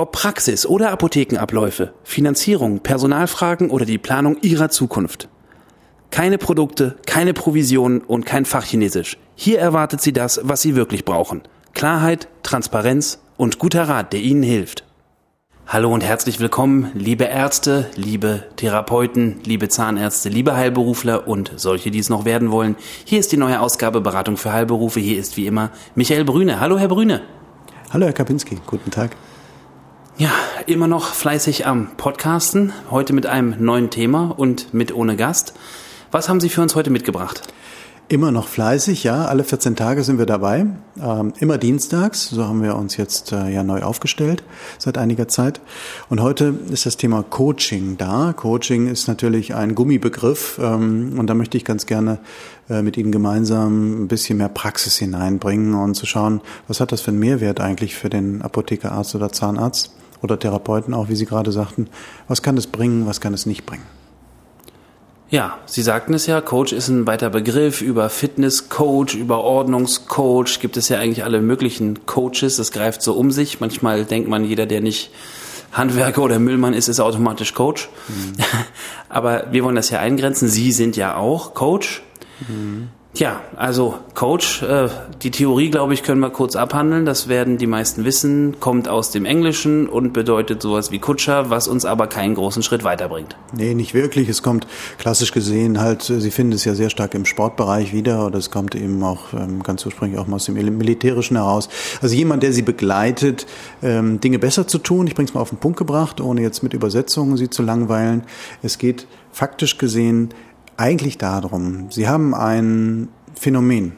Ob Praxis oder Apothekenabläufe, Finanzierung, Personalfragen oder die Planung Ihrer Zukunft. Keine Produkte, keine Provisionen und kein Fachchinesisch. Hier erwartet Sie das, was Sie wirklich brauchen. Klarheit, Transparenz und guter Rat, der Ihnen hilft. Hallo und herzlich willkommen, liebe Ärzte, liebe Therapeuten, liebe Zahnärzte, liebe Heilberufler und solche, die es noch werden wollen. Hier ist die neue Ausgabe Beratung für Heilberufe. Hier ist wie immer Michael Brüne. Hallo, Herr Brüne. Hallo, Herr Kapinski. Guten Tag. Ja, immer noch fleißig am Podcasten. Heute mit einem neuen Thema und mit ohne Gast. Was haben Sie für uns heute mitgebracht? Immer noch fleißig, ja. Alle 14 Tage sind wir dabei. Ähm, immer dienstags. So haben wir uns jetzt äh, ja neu aufgestellt seit einiger Zeit. Und heute ist das Thema Coaching da. Coaching ist natürlich ein Gummibegriff. Ähm, und da möchte ich ganz gerne äh, mit Ihnen gemeinsam ein bisschen mehr Praxis hineinbringen und zu schauen, was hat das für einen Mehrwert eigentlich für den Apothekerarzt oder Zahnarzt oder Therapeuten auch, wie Sie gerade sagten. Was kann es bringen, was kann es nicht bringen? Ja, Sie sagten es ja, Coach ist ein weiter Begriff. Über Fitnesscoach, über Ordnungscoach gibt es ja eigentlich alle möglichen Coaches. Das greift so um sich. Manchmal denkt man, jeder, der nicht Handwerker oder Müllmann ist, ist automatisch Coach. Mhm. Aber wir wollen das ja eingrenzen. Sie sind ja auch Coach. Mhm. Ja, also Coach, äh, die Theorie, glaube ich, können wir kurz abhandeln. Das werden die meisten wissen, kommt aus dem Englischen und bedeutet sowas wie Kutscher, was uns aber keinen großen Schritt weiterbringt. Nee, nicht wirklich. Es kommt klassisch gesehen halt, Sie finden es ja sehr stark im Sportbereich wieder oder es kommt eben auch ähm, ganz ursprünglich auch mal aus dem Militärischen heraus. Also jemand, der Sie begleitet, ähm, Dinge besser zu tun. Ich bringe es mal auf den Punkt gebracht, ohne jetzt mit Übersetzungen Sie zu langweilen. Es geht faktisch gesehen eigentlich darum, Sie haben ein Phänomen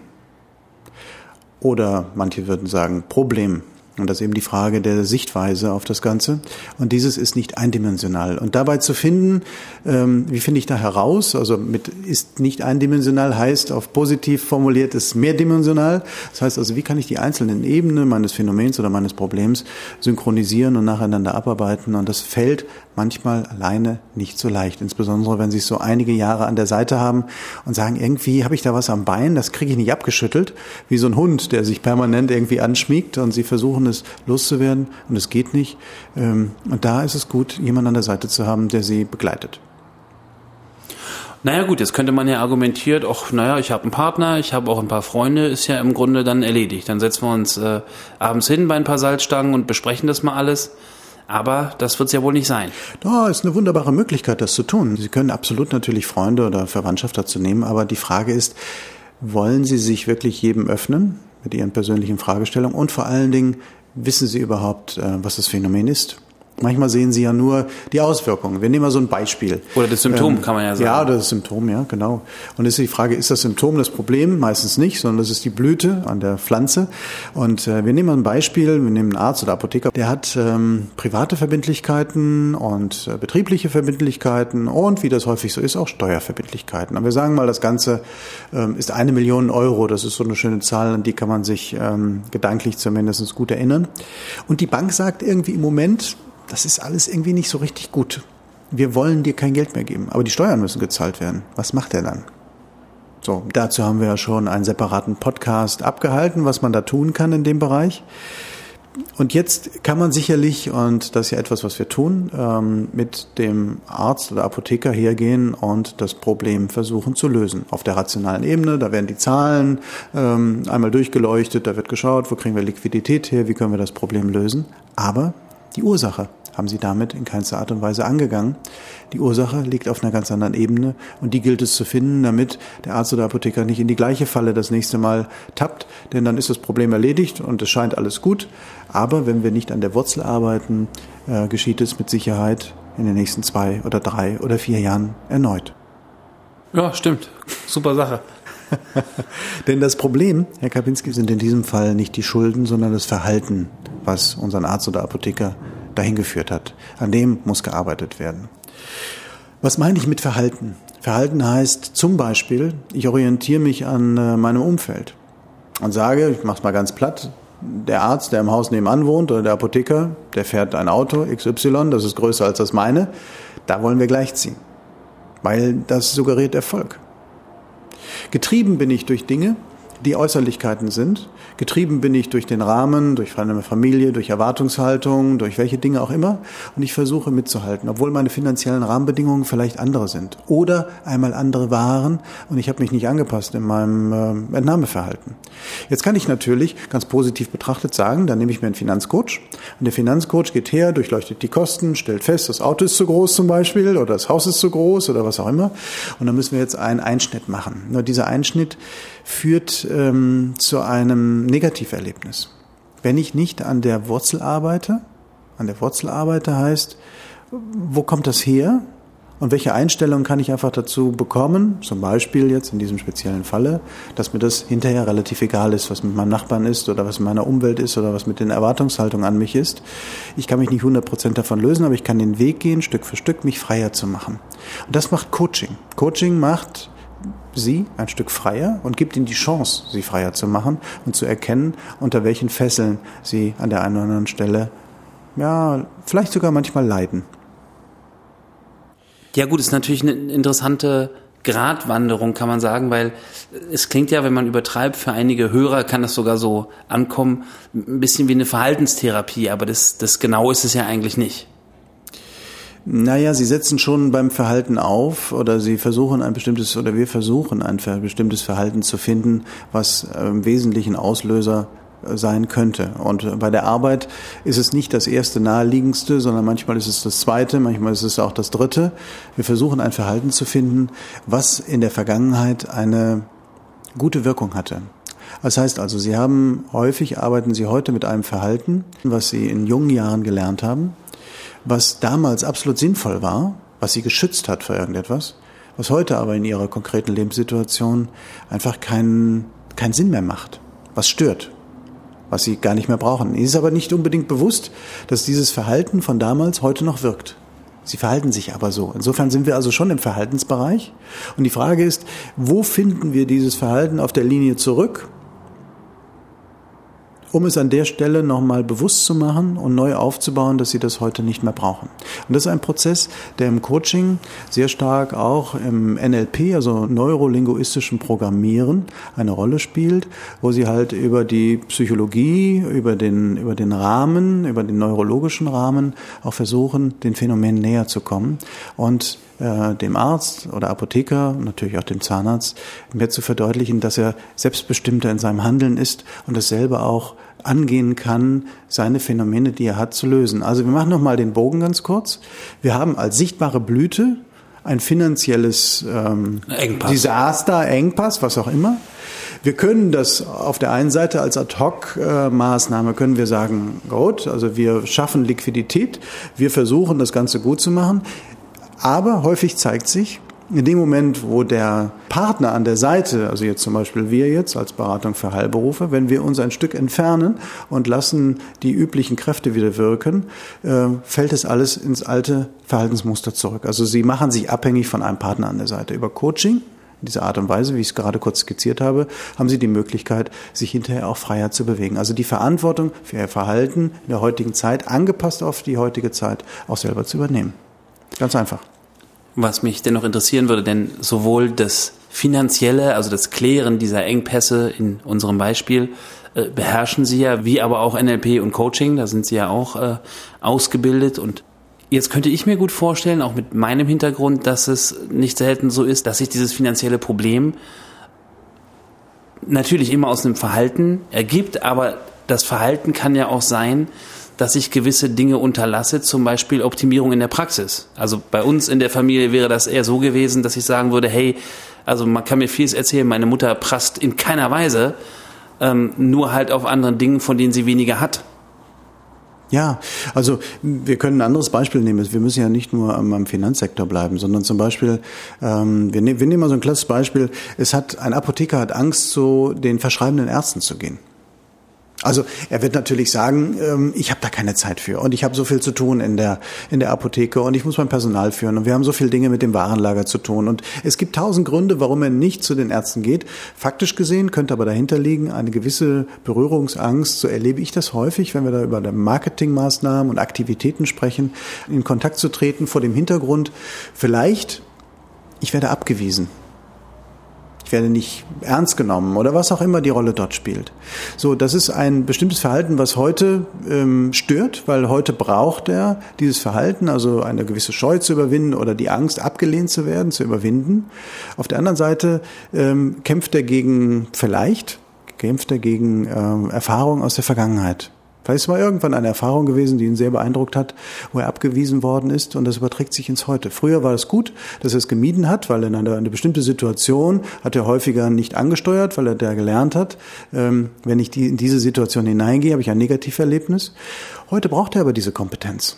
oder manche würden sagen Problem. Und das ist eben die Frage der Sichtweise auf das Ganze. Und dieses ist nicht eindimensional. Und dabei zu finden, ähm, wie finde ich da heraus? Also mit ist nicht eindimensional heißt auf positiv formuliert ist mehrdimensional. Das heißt also, wie kann ich die einzelnen Ebenen meines Phänomens oder meines Problems synchronisieren und nacheinander abarbeiten? Und das fällt manchmal alleine nicht so leicht. Insbesondere, wenn Sie es so einige Jahre an der Seite haben und sagen, irgendwie habe ich da was am Bein, das kriege ich nicht abgeschüttelt, wie so ein Hund, der sich permanent irgendwie anschmiegt und Sie versuchen, versuchen, es loszuwerden und es geht nicht. Ähm, und da ist es gut, jemanden an der Seite zu haben, der sie begleitet. Naja gut, jetzt könnte man ja argumentiert, ach naja, ich habe einen Partner, ich habe auch ein paar Freunde, ist ja im Grunde dann erledigt. Dann setzen wir uns äh, abends hin bei ein paar Salzstangen und besprechen das mal alles. Aber das wird es ja wohl nicht sein. Da ist eine wunderbare Möglichkeit, das zu tun. Sie können absolut natürlich Freunde oder Verwandtschaft dazu nehmen, aber die Frage ist, wollen Sie sich wirklich jedem öffnen? Mit ihren persönlichen Fragestellungen und vor allen Dingen wissen sie überhaupt, äh, was das Phänomen ist. Manchmal sehen Sie ja nur die Auswirkungen. Wir nehmen mal so ein Beispiel. Oder das Symptom, ähm, kann man ja sagen. Ja, oder das Symptom, ja, genau. Und ist die Frage, ist das Symptom das Problem? Meistens nicht, sondern das ist die Blüte an der Pflanze. Und äh, wir nehmen mal ein Beispiel, wir nehmen einen Arzt oder Apotheker, der hat ähm, private Verbindlichkeiten und äh, betriebliche Verbindlichkeiten und, wie das häufig so ist, auch Steuerverbindlichkeiten. Aber wir sagen mal, das Ganze ähm, ist eine Million Euro. Das ist so eine schöne Zahl, an die kann man sich ähm, gedanklich zumindest gut erinnern. Und die Bank sagt irgendwie im Moment, das ist alles irgendwie nicht so richtig gut. Wir wollen dir kein Geld mehr geben, aber die Steuern müssen gezahlt werden. Was macht er dann? So, dazu haben wir ja schon einen separaten Podcast abgehalten, was man da tun kann in dem Bereich. Und jetzt kann man sicherlich, und das ist ja etwas, was wir tun, ähm, mit dem Arzt oder Apotheker hergehen und das Problem versuchen zu lösen. Auf der rationalen Ebene, da werden die Zahlen ähm, einmal durchgeleuchtet, da wird geschaut, wo kriegen wir Liquidität her, wie können wir das Problem lösen. Aber die Ursache haben sie damit in keinster Art und Weise angegangen. Die Ursache liegt auf einer ganz anderen Ebene und die gilt es zu finden, damit der Arzt oder Apotheker nicht in die gleiche Falle das nächste Mal tappt, denn dann ist das Problem erledigt und es scheint alles gut. Aber wenn wir nicht an der Wurzel arbeiten, äh, geschieht es mit Sicherheit in den nächsten zwei oder drei oder vier Jahren erneut. Ja, stimmt. Super Sache. Denn das Problem, Herr Kapinski, sind in diesem Fall nicht die Schulden, sondern das Verhalten, was unseren Arzt oder Apotheker dahin geführt hat. An dem muss gearbeitet werden. Was meine ich mit Verhalten? Verhalten heißt zum Beispiel, ich orientiere mich an äh, meinem Umfeld und sage, ich mache es mal ganz platt, der Arzt, der im Haus nebenan wohnt oder der Apotheker, der fährt ein Auto XY, das ist größer als das meine, da wollen wir gleichziehen, weil das suggeriert Erfolg. Getrieben bin ich durch Dinge, die Äußerlichkeiten sind. Getrieben bin ich durch den Rahmen, durch meine Familie, durch Erwartungshaltung, durch welche Dinge auch immer. Und ich versuche mitzuhalten, obwohl meine finanziellen Rahmenbedingungen vielleicht andere sind oder einmal andere waren und ich habe mich nicht angepasst in meinem äh, Entnahmeverhalten. Jetzt kann ich natürlich ganz positiv betrachtet sagen, dann nehme ich mir einen Finanzcoach und der Finanzcoach geht her, durchleuchtet die Kosten, stellt fest, das Auto ist zu groß zum Beispiel oder das Haus ist zu groß oder was auch immer und dann müssen wir jetzt einen Einschnitt machen. Nur dieser Einschnitt führt ähm, zu einem Negativerlebnis. Wenn ich nicht an der Wurzel arbeite, an der Wurzel arbeite heißt, wo kommt das her? Und welche Einstellung kann ich einfach dazu bekommen? Zum Beispiel jetzt in diesem speziellen Falle, dass mir das hinterher relativ egal ist, was mit meinem Nachbarn ist oder was in meiner Umwelt ist oder was mit den Erwartungshaltungen an mich ist. Ich kann mich nicht 100% davon lösen, aber ich kann den Weg gehen, Stück für Stück mich freier zu machen. Und das macht Coaching. Coaching macht sie ein Stück freier und gibt ihnen die Chance, sie freier zu machen und zu erkennen, unter welchen Fesseln sie an der einen oder anderen Stelle, ja, vielleicht sogar manchmal leiden. Ja gut, ist natürlich eine interessante Gratwanderung, kann man sagen, weil es klingt ja, wenn man übertreibt, für einige Hörer kann das sogar so ankommen, ein bisschen wie eine Verhaltenstherapie, aber das, das genau ist es ja eigentlich nicht. Naja, sie setzen schon beim Verhalten auf oder sie versuchen ein bestimmtes oder wir versuchen ein bestimmtes Verhalten zu finden, was im Wesentlichen Auslöser äh, sein könnte. Und bei der Arbeit ist es nicht das erste naheliegendste, sondern manchmal ist es das zweite, manchmal ist es auch das dritte. Wir versuchen ein Verhalten zu finden, was in der Vergangenheit eine gute Wirkung hatte. Das heißt also, Sie haben häufig arbeiten Sie heute mit einem Verhalten, was Sie in jungen Jahren gelernt haben, was damals absolut sinnvoll war, was sie geschützt hat vor irgendetwas, was heute aber in ihrer konkreten Lebenssituation einfach keinen, keinen Sinn mehr macht, was stört, was sie gar nicht mehr brauchen. Ihnen ist aber nicht unbedingt bewusst, dass dieses Verhalten von damals heute noch wirkt. Sie verhalten sich aber so. Insofern sind wir also schon im Verhaltensbereich. Und die Frage ist, wo finden wir dieses Verhalten auf der Linie zurück? Um es an der Stelle nochmal bewusst zu machen und neu aufzubauen, dass sie das heute nicht mehr brauchen. Und das ist ein Prozess, der im Coaching sehr stark auch im NLP, also neurolinguistischen Programmieren, eine Rolle spielt, wo sie halt über die Psychologie, über den, über den Rahmen, über den neurologischen Rahmen auch versuchen, den Phänomenen näher zu kommen und äh, dem Arzt oder Apotheker, natürlich auch dem Zahnarzt, mehr zu verdeutlichen, dass er selbstbestimmter in seinem Handeln ist und dasselbe auch angehen kann, seine Phänomene, die er hat, zu lösen. Also wir machen nochmal den Bogen ganz kurz. Wir haben als sichtbare Blüte ein finanzielles ähm, Engpass. Desaster, Engpass, was auch immer. Wir können das auf der einen Seite als Ad-Hoc-Maßnahme können wir sagen, gut, also wir schaffen Liquidität, wir versuchen das Ganze gut zu machen. Aber häufig zeigt sich, in dem Moment, wo der Partner an der Seite, also jetzt zum Beispiel wir jetzt als Beratung für Heilberufe, wenn wir uns ein Stück entfernen und lassen die üblichen Kräfte wieder wirken, äh, fällt es alles ins alte Verhaltensmuster zurück. Also sie machen sich abhängig von einem Partner an der Seite. Über Coaching, in dieser Art und Weise, wie ich es gerade kurz skizziert habe, haben sie die Möglichkeit, sich hinterher auch freier zu bewegen. Also die Verantwortung für ihr Verhalten in der heutigen Zeit, angepasst auf die heutige Zeit, auch selber zu übernehmen. Ganz einfach was mich dennoch interessieren würde, denn sowohl das finanzielle, also das Klären dieser Engpässe in unserem Beispiel, äh, beherrschen Sie ja, wie aber auch NLP und Coaching, da sind Sie ja auch äh, ausgebildet. Und Jetzt könnte ich mir gut vorstellen, auch mit meinem Hintergrund, dass es nicht selten so ist, dass sich dieses finanzielle Problem natürlich immer aus einem Verhalten ergibt, aber das Verhalten kann ja auch sein, dass ich gewisse Dinge unterlasse, zum Beispiel Optimierung in der Praxis. Also bei uns in der Familie wäre das eher so gewesen, dass ich sagen würde, hey, also man kann mir vieles erzählen, meine Mutter prasst in keiner Weise, ähm, nur halt auf anderen Dingen, von denen sie weniger hat. Ja, also wir können ein anderes Beispiel nehmen. Wir müssen ja nicht nur am, Finanzsektor bleiben, sondern zum Beispiel, ähm, wir, ne wir nehmen mal so ein klassisches Beispiel. Es hat ein Apotheker hat Angst, zu den verschreibenden Ärzten zu gehen. Also er wird natürlich sagen, ähm, ich habe da keine Zeit für und ich habe so viel zu tun in der in der Apotheke und ich muss mein Personal führen und wir haben so viele Dinge mit dem Warenlager zu tun und es gibt tausend Gründe, warum er nicht zu den Ärzten geht. Faktisch gesehen könnte aber dahinter liegen eine gewisse Berührungsangst. So erlebe ich das häufig, wenn wir da über Marketingmaßnahmen und Aktivitäten sprechen, in Kontakt zu treten vor dem Hintergrund vielleicht ich werde abgewiesen werde nicht ernst genommen oder was auch immer die Rolle dort spielt. So, das ist ein bestimmtes Verhalten, was heute ähm, stört, weil heute braucht er dieses Verhalten, also eine gewisse Scheu zu überwinden oder die Angst, abgelehnt zu werden, zu überwinden. Auf der anderen Seite ähm, kämpft er gegen vielleicht kämpft er gegen ähm, Erfahrungen aus der Vergangenheit. Vielleicht ist mal irgendwann eine Erfahrung gewesen, die ihn sehr beeindruckt hat, wo er abgewiesen worden ist und das überträgt sich ins Heute. Früher war es gut, dass er es gemieden hat, weil in einer eine bestimmte Situation hat er häufiger nicht angesteuert, weil er da gelernt hat, ähm, wenn ich die, in diese Situation hineingehe, habe ich ein Negativerlebnis. Heute braucht er aber diese Kompetenz.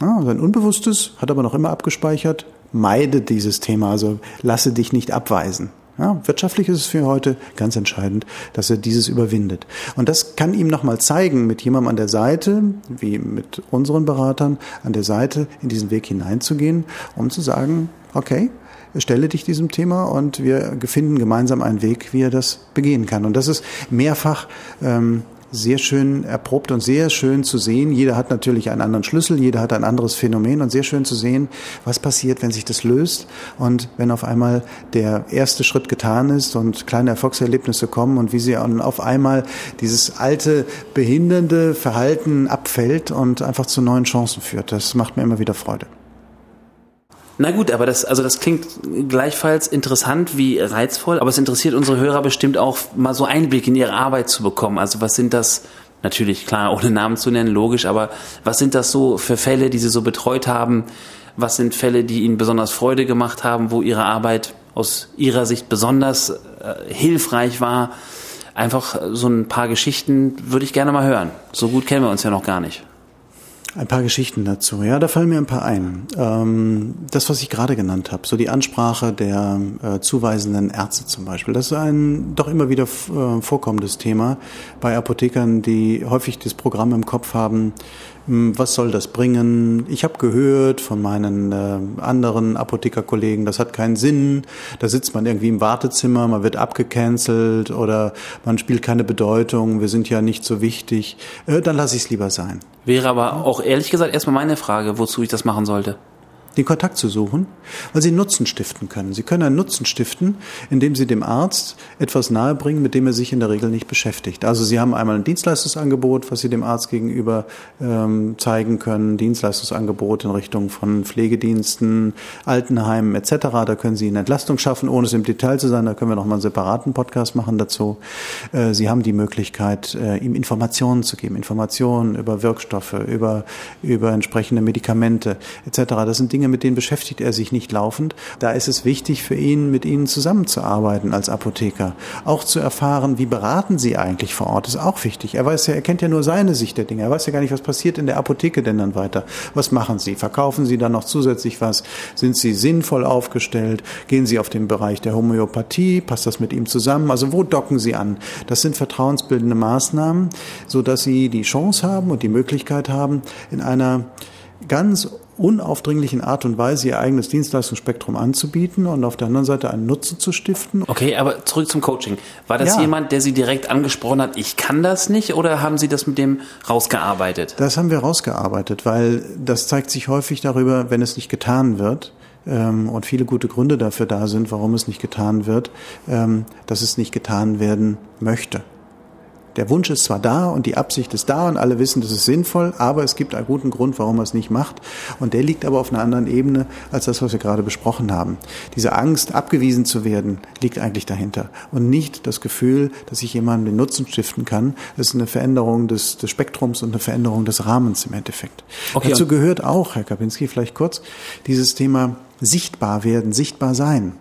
Ja, sein Unbewusstes hat aber noch immer abgespeichert, meide dieses Thema, also lasse dich nicht abweisen. Ja, wirtschaftlich ist es für heute ganz entscheidend, dass er dieses überwindet. Und das kann ihm nochmal zeigen, mit jemandem an der Seite, wie mit unseren Beratern, an der Seite in diesen Weg hineinzugehen, um zu sagen, okay, stelle dich diesem Thema und wir finden gemeinsam einen Weg, wie er das begehen kann. Und das ist mehrfach ähm, sehr schön erprobt und sehr schön zu sehen. Jeder hat natürlich einen anderen Schlüssel, jeder hat ein anderes Phänomen und sehr schön zu sehen, was passiert, wenn sich das löst und wenn auf einmal der erste Schritt getan ist und kleine Erfolgserlebnisse kommen und wie sie auf einmal dieses alte behindernde Verhalten abfällt und einfach zu neuen Chancen führt. Das macht mir immer wieder Freude. Na gut, aber das, also das klingt gleichfalls interessant wie reizvoll, aber es interessiert unsere Hörer bestimmt auch mal so Einblick in ihre Arbeit zu bekommen. Also was sind das, natürlich klar, ohne Namen zu nennen, logisch, aber was sind das so für Fälle, die Sie so betreut haben? Was sind Fälle, die Ihnen besonders Freude gemacht haben, wo Ihre Arbeit aus Ihrer Sicht besonders äh, hilfreich war? Einfach so ein paar Geschichten würde ich gerne mal hören. So gut kennen wir uns ja noch gar nicht. Ein paar Geschichten dazu. Ja, da fallen mir ein paar ein. Ähm, das, was ich gerade genannt habe, so die Ansprache der äh, zuweisenden Ärzte zum Beispiel, das ist ein doch immer wieder äh, vorkommendes Thema bei Apothekern, die häufig das Programm im Kopf haben, was soll das bringen? Ich habe gehört von meinen äh, anderen Apothekerkollegen, das hat keinen Sinn. Da sitzt man irgendwie im Wartezimmer, man wird abgecancelt oder man spielt keine Bedeutung, wir sind ja nicht so wichtig. Äh, dann lasse ich es lieber sein. Wäre aber auch ehrlich gesagt erstmal meine Frage, wozu ich das machen sollte den Kontakt zu suchen, weil sie Nutzen stiften können. Sie können einen Nutzen stiften, indem sie dem Arzt etwas nahebringen, mit dem er sich in der Regel nicht beschäftigt. Also sie haben einmal ein Dienstleistungsangebot, was sie dem Arzt gegenüber ähm, zeigen können, Dienstleistungsangebot in Richtung von Pflegediensten, Altenheimen etc. Da können sie eine Entlastung schaffen, ohne es im Detail zu sein. Da können wir noch mal einen separaten Podcast machen dazu. Äh, sie haben die Möglichkeit, äh, ihm Informationen zu geben, Informationen über Wirkstoffe, über über entsprechende Medikamente etc. Das sind Dinge, mit denen beschäftigt er sich nicht laufend. Da ist es wichtig für ihn, mit ihnen zusammenzuarbeiten als Apotheker. Auch zu erfahren, wie beraten sie eigentlich vor Ort, ist auch wichtig. Er weiß ja, er kennt ja nur seine Sicht der Dinge. Er weiß ja gar nicht, was passiert in der Apotheke denn dann weiter. Was machen sie? Verkaufen sie dann noch zusätzlich was? Sind sie sinnvoll aufgestellt? Gehen sie auf den Bereich der Homöopathie? Passt das mit ihm zusammen? Also wo docken sie an? Das sind vertrauensbildende Maßnahmen, so dass sie die Chance haben und die Möglichkeit haben, in einer ganz unaufdringlichen Art und Weise ihr eigenes Dienstleistungsspektrum anzubieten und auf der anderen Seite einen Nutzen zu stiften. Okay, aber zurück zum Coaching. War das ja. jemand, der Sie direkt angesprochen hat, ich kann das nicht oder haben Sie das mit dem rausgearbeitet? Das haben wir rausgearbeitet, weil das zeigt sich häufig darüber, wenn es nicht getan wird, ähm, und viele gute Gründe dafür da sind, warum es nicht getan wird, ähm, dass es nicht getan werden möchte. Der Wunsch ist zwar da und die Absicht ist da und alle wissen, das ist sinnvoll, aber es gibt einen guten Grund, warum man es nicht macht. Und der liegt aber auf einer anderen Ebene als das, was wir gerade besprochen haben. Diese Angst, abgewiesen zu werden, liegt eigentlich dahinter. Und nicht das Gefühl, dass ich jemandem den Nutzen stiften kann. Das ist eine Veränderung des, des Spektrums und eine Veränderung des Rahmens im Endeffekt. Okay. Dazu gehört auch, Herr Kapinski, vielleicht kurz, dieses Thema sichtbar werden, sichtbar sein.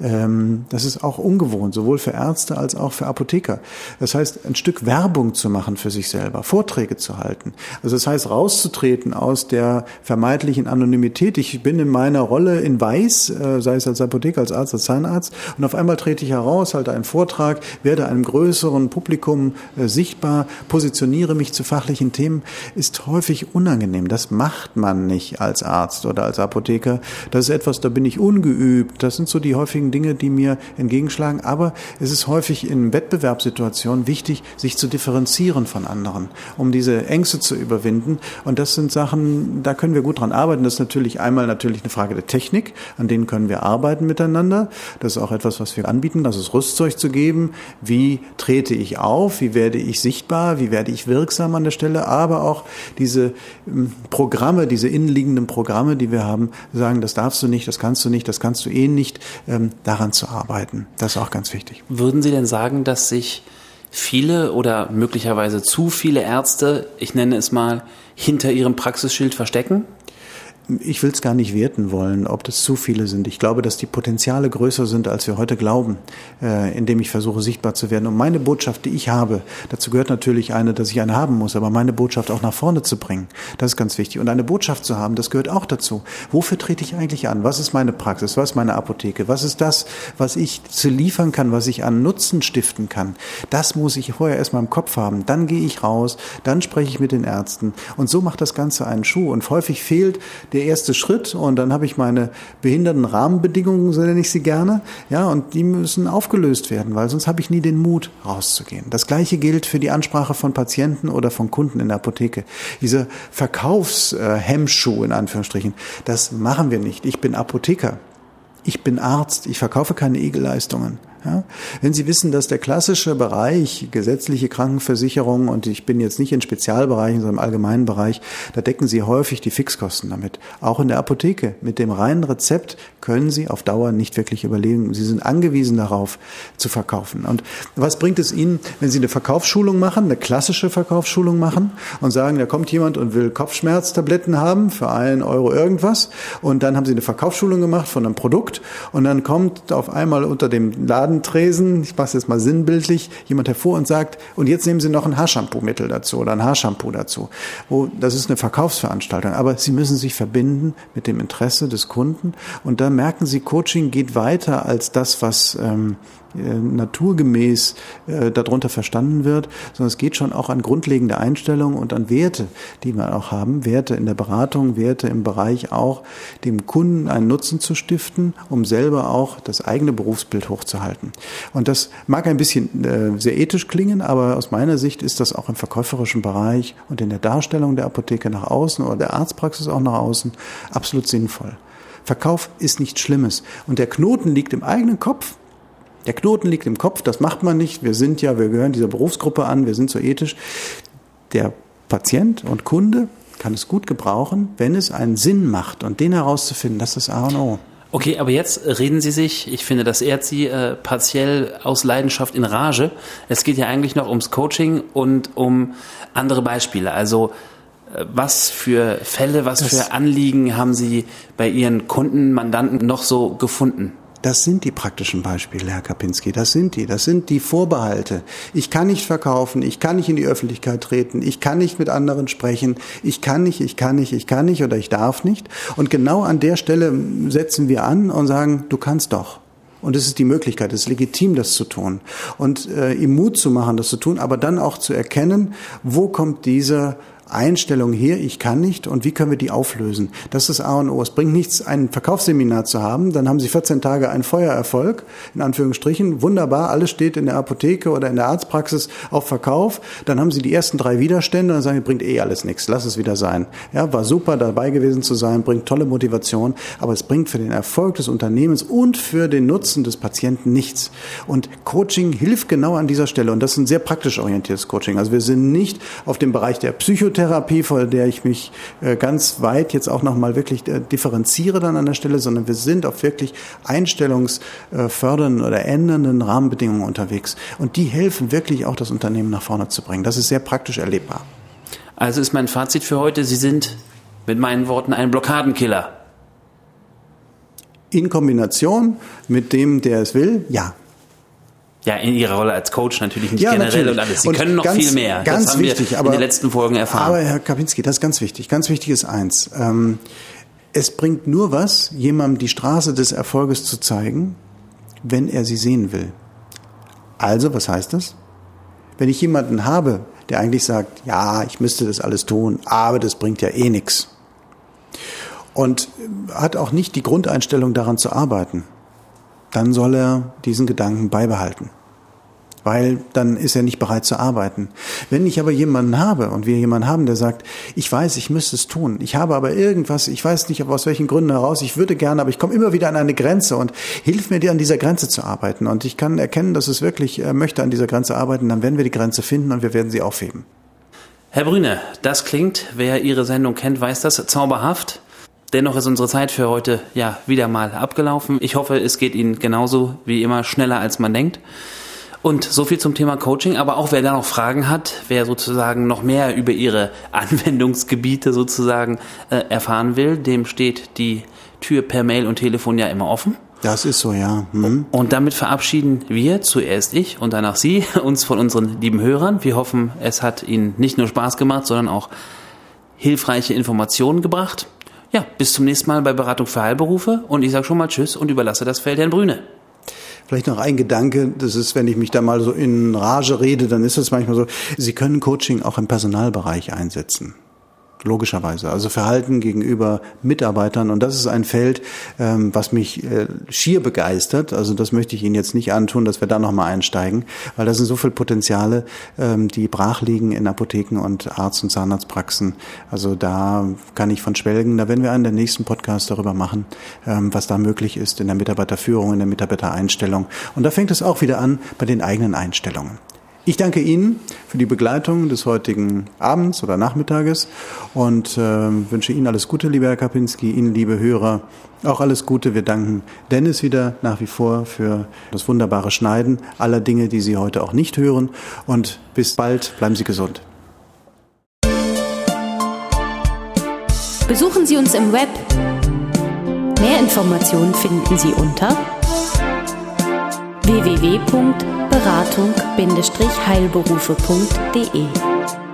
Ähm, das ist auch ungewohnt, sowohl für Ärzte als auch für Apotheker. Das heißt, ein Stück Werbung zu machen für sich selber, Vorträge zu halten. Also das heißt, rauszutreten aus der vermeintlichen Anonymität. Ich bin in meiner Rolle in Weiß, äh, sei es als Apotheker, als Arzt, als Zahnarzt, und auf einmal trete ich heraus, halte einen Vortrag, werde einem größeren Publikum äh, sichtbar, positioniere mich zu fachlichen Themen, ist häufig unangenehm. Das macht man nicht als Arzt oder als Apotheker. Das ist etwas, da bin ich ungeübt. Das sind so die häufigen Dinge, die mir entgegenschlagen. Aber es ist häufig in Wettbewerbssituationen wichtig, sich zu differenzieren von anderen, um diese Ängste zu überwinden. Und das sind Sachen, da können wir gut dran arbeiten. Das ist natürlich einmal natürlich eine Frage der Technik, an denen können wir arbeiten miteinander. Das ist auch etwas, was wir anbieten, das ist Rüstzeug zu geben. Wie trete ich auf? Wie werde ich sichtbar? Wie werde ich wirksam an der Stelle? Aber auch diese ähm, Programme, diese innenliegenden Programme, die wir haben, sagen, das darfst du nicht, das kannst du nicht, das kannst du eh nicht, ähm, daran zu arbeiten. Das ist auch ganz wichtig. Würden Sie denn sagen, dass sich viele oder möglicherweise zu viele Ärzte, ich nenne es mal, hinter ihrem Praxisschild verstecken? Ich will es gar nicht werten wollen, ob das zu viele sind. Ich glaube, dass die Potenziale größer sind, als wir heute glauben, äh, indem ich versuche, sichtbar zu werden. Und meine Botschaft, die ich habe, dazu gehört natürlich eine, dass ich eine haben muss, aber meine Botschaft auch nach vorne zu bringen, das ist ganz wichtig. Und eine Botschaft zu haben, das gehört auch dazu. Wofür trete ich eigentlich an? Was ist meine Praxis? Was ist meine Apotheke? Was ist das, was ich zu liefern kann, was ich an Nutzen stiften kann? Das muss ich vorher erstmal im Kopf haben. Dann gehe ich raus, dann spreche ich mit den Ärzten. Und so macht das Ganze einen Schuh. Und häufig fehlt der erste Schritt und dann habe ich meine behinderten Rahmenbedingungen, so nenne ich sie gerne, ja, und die müssen aufgelöst werden, weil sonst habe ich nie den Mut, rauszugehen. Das gleiche gilt für die Ansprache von Patienten oder von Kunden in der Apotheke. Dieser Verkaufshemmschuh in Anführungsstrichen, das machen wir nicht. Ich bin Apotheker. Ich bin Arzt. Ich verkaufe keine Egelleistungen. Ja? Wenn Sie wissen, dass der klassische Bereich, gesetzliche Krankenversicherung, und ich bin jetzt nicht in Spezialbereichen, sondern im allgemeinen Bereich, da decken Sie häufig die Fixkosten damit. Auch in der Apotheke. Mit dem reinen Rezept können Sie auf Dauer nicht wirklich überleben. Sie sind angewiesen darauf zu verkaufen. Und was bringt es Ihnen, wenn Sie eine Verkaufsschulung machen, eine klassische Verkaufsschulung machen und sagen, da kommt jemand und will Kopfschmerztabletten haben für einen Euro irgendwas und dann haben Sie eine Verkaufsschulung gemacht von einem Produkt und dann kommt auf einmal unter dem Laden Ladentresen, ich mache es jetzt mal sinnbildlich, jemand hervor und sagt, und jetzt nehmen Sie noch ein Haarshampoo-Mittel dazu oder ein Haarshampoo dazu. Wo, das ist eine Verkaufsveranstaltung, aber Sie müssen sich verbinden mit dem Interesse des Kunden und da merken Sie, Coaching geht weiter als das, was ähm, äh, naturgemäß äh, darunter verstanden wird, sondern es geht schon auch an grundlegende Einstellungen und an Werte, die wir auch haben, Werte in der Beratung, Werte im Bereich auch dem Kunden einen Nutzen zu stiften, um selber auch das eigene Berufsbild hochzuhalten. Und das mag ein bisschen äh, sehr ethisch klingen, aber aus meiner Sicht ist das auch im verkäuferischen Bereich und in der Darstellung der Apotheke nach außen oder der Arztpraxis auch nach außen absolut sinnvoll. Verkauf ist nichts Schlimmes. Und der Knoten liegt im eigenen Kopf. Der Knoten liegt im Kopf, das macht man nicht. Wir sind ja, wir gehören dieser Berufsgruppe an, wir sind so ethisch. Der Patient und Kunde kann es gut gebrauchen, wenn es einen Sinn macht. Und den herauszufinden, das ist A und O. Okay, aber jetzt reden Sie sich, ich finde, das ehrt Sie äh, partiell aus Leidenschaft in Rage. Es geht ja eigentlich noch ums Coaching und um andere Beispiele. Also äh, was für Fälle, was das für Anliegen haben Sie bei Ihren Kunden, Mandanten noch so gefunden? Das sind die praktischen Beispiele, Herr Kapinski. Das sind die. Das sind die Vorbehalte. Ich kann nicht verkaufen. Ich kann nicht in die Öffentlichkeit treten. Ich kann nicht mit anderen sprechen. Ich kann nicht, ich kann nicht, ich kann nicht oder ich darf nicht. Und genau an der Stelle setzen wir an und sagen, du kannst doch. Und es ist die Möglichkeit, es ist legitim, das zu tun. Und äh, ihm Mut zu machen, das zu tun, aber dann auch zu erkennen, wo kommt dieser Einstellung her, ich kann nicht und wie können wir die auflösen? Das ist A und O. Es bringt nichts, ein Verkaufsseminar zu haben, dann haben Sie 14 Tage einen Feuererfolg, in Anführungsstrichen, wunderbar, alles steht in der Apotheke oder in der Arztpraxis auf Verkauf, dann haben Sie die ersten drei Widerstände und sagen, bringt eh alles nichts, lass es wieder sein. Ja, war super dabei gewesen zu sein, bringt tolle Motivation, aber es bringt für den Erfolg des Unternehmens und für den Nutzen des Patienten nichts. Und Coaching hilft genau an dieser Stelle und das ist ein sehr praktisch orientiertes Coaching. Also wir sind nicht auf dem Bereich der Psychotherapie Psychotherapie, vor der ich mich äh, ganz weit jetzt auch nochmal wirklich äh, differenziere dann an der Stelle, sondern wir sind auf wirklich einstellungsfördernden oder ändernden Rahmenbedingungen unterwegs. Und die helfen wirklich auch, das Unternehmen nach vorne zu bringen. Das ist sehr praktisch erlebbar. Also ist mein Fazit für heute, Sie sind mit meinen Worten ein Blockadenkiller. In Kombination mit dem, der es will, ja. Ja, in Ihrer Rolle als Coach natürlich nicht Ja, generell natürlich. und alles. Sie Und können noch ganz- viel mehr. ganz das haben wichtig, wir aber- in den letzten Folgen erfahren. Aber Herr Kapinski, das ist ganz wichtig. Ganz wichtig ist eins. Ähm, es bringt nur was, jemandem die Straße des Erfolges zu zeigen, wenn er sie sehen will. Also, was heißt das? Wenn ich jemanden habe, der eigentlich sagt, ja, ich müsste das alles tun, aber das bringt ja eh nichts. Und hat auch nicht die Grundeinstellung daran zu arbeiten, dann soll er diesen Gedanken beibehalten weil dann ist er nicht bereit zu arbeiten. Wenn ich aber jemanden habe und wir jemanden haben, der sagt, ich weiß, ich müsste es tun, ich habe aber irgendwas, ich weiß nicht aus welchen Gründen heraus, ich würde gerne, aber ich komme immer wieder an eine Grenze und hilf mir, dir an dieser Grenze zu arbeiten. Und ich kann erkennen, dass es wirklich möchte an dieser Grenze arbeiten, dann werden wir die Grenze finden und wir werden sie aufheben. Herr Brüne, das klingt, wer Ihre Sendung kennt, weiß das, zauberhaft. Dennoch ist unsere Zeit für heute ja wieder mal abgelaufen. Ich hoffe, es geht Ihnen genauso wie immer schneller, als man denkt. Und so viel zum Thema Coaching, aber auch wer da noch Fragen hat, wer sozusagen noch mehr über ihre Anwendungsgebiete sozusagen äh, erfahren will, dem steht die Tür per Mail und Telefon ja immer offen. Das ist so, ja. Hm. Und damit verabschieden wir, zuerst ich und danach Sie, uns von unseren lieben Hörern. Wir hoffen, es hat Ihnen nicht nur Spaß gemacht, sondern auch hilfreiche Informationen gebracht. Ja, bis zum nächsten Mal bei Beratung für Heilberufe und ich sage schon mal Tschüss und überlasse das Feld Herrn Brüne. Vielleicht noch ein Gedanke, das ist, wenn ich mich da mal so in Rage rede, dann ist es manchmal so, Sie können Coaching auch im Personalbereich einsetzen. Logischerweise. Also Verhalten gegenüber Mitarbeitern. Und das ist ein Feld, ähm, was mich äh, schier begeistert. Also das möchte ich Ihnen jetzt nicht antun, dass wir da nochmal einsteigen, weil da sind so viele Potenziale, ähm, die brach liegen in Apotheken und Arzt- und Zahnarztpraxen. Also da kann ich von schwelgen. Da werden wir einen der nächsten Podcasts darüber machen, ähm, was da möglich ist in der Mitarbeiterführung, in der Mitarbeitereinstellung. Und da fängt es auch wieder an bei den eigenen Einstellungen. Ich danke Ihnen für die Begleitung des heutigen Abends oder Nachmittages und äh, wünsche Ihnen alles Gute, lieber Herr Kapinski, Ihnen, liebe Hörer, auch alles Gute. Wir danken Dennis wieder nach wie vor für das wunderbare Schneiden aller Dinge, die Sie heute auch nicht hören. Und bis bald, bleiben Sie gesund. Besuchen Sie uns im Web. Mehr Informationen finden Sie unter www.beratung-heilberufe.de